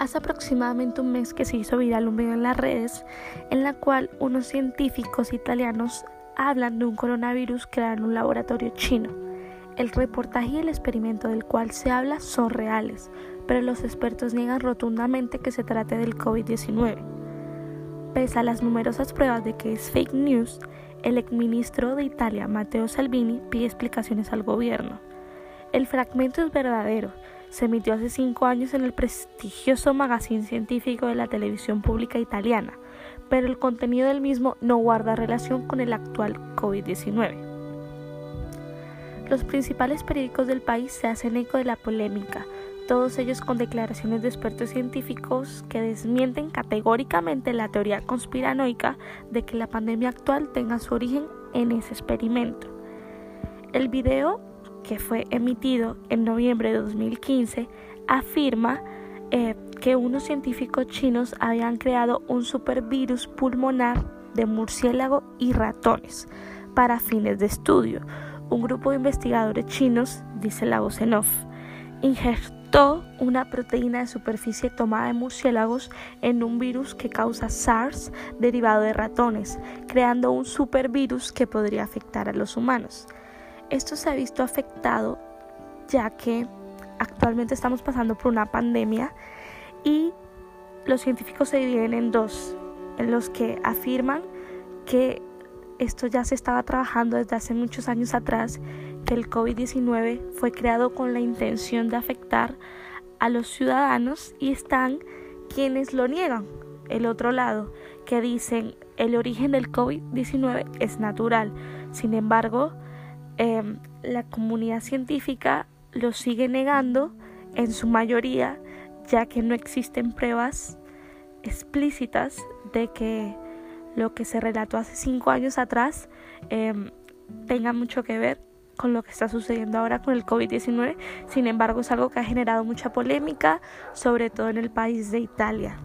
Hace aproximadamente un mes que se hizo viral un video en las redes en la cual unos científicos italianos hablan de un coronavirus creado en un laboratorio chino. El reportaje y el experimento del cual se habla son reales, pero los expertos niegan rotundamente que se trate del COVID-19. Pese a las numerosas pruebas de que es fake news, el exministro de Italia, Matteo Salvini, pide explicaciones al gobierno. El fragmento es verdadero, se emitió hace cinco años en el prestigioso magazine científico de la televisión pública italiana, pero el contenido del mismo no guarda relación con el actual COVID-19. Los principales periódicos del país se hacen eco de la polémica, todos ellos con declaraciones de expertos científicos que desmienten categóricamente la teoría conspiranoica de que la pandemia actual tenga su origen en ese experimento. El video que fue emitido en noviembre de 2015, afirma eh, que unos científicos chinos habían creado un supervirus pulmonar de murciélago y ratones para fines de estudio. Un grupo de investigadores chinos, dice la voz en injertó una proteína de superficie tomada de murciélagos en un virus que causa SARS derivado de ratones, creando un supervirus que podría afectar a los humanos. Esto se ha visto afectado ya que actualmente estamos pasando por una pandemia y los científicos se dividen en dos, en los que afirman que esto ya se estaba trabajando desde hace muchos años atrás, que el COVID-19 fue creado con la intención de afectar a los ciudadanos y están quienes lo niegan, el otro lado, que dicen el origen del COVID-19 es natural. Sin embargo, Em, la comunidad científica lo sigue negando en su mayoría, ya que no existen pruebas explícitas de que lo que se relató hace cinco años atrás em, tenga mucho que ver con lo que está sucediendo ahora con el COVID-19. Sin embargo, es algo que ha generado mucha polémica, sobre todo en el país de Italia.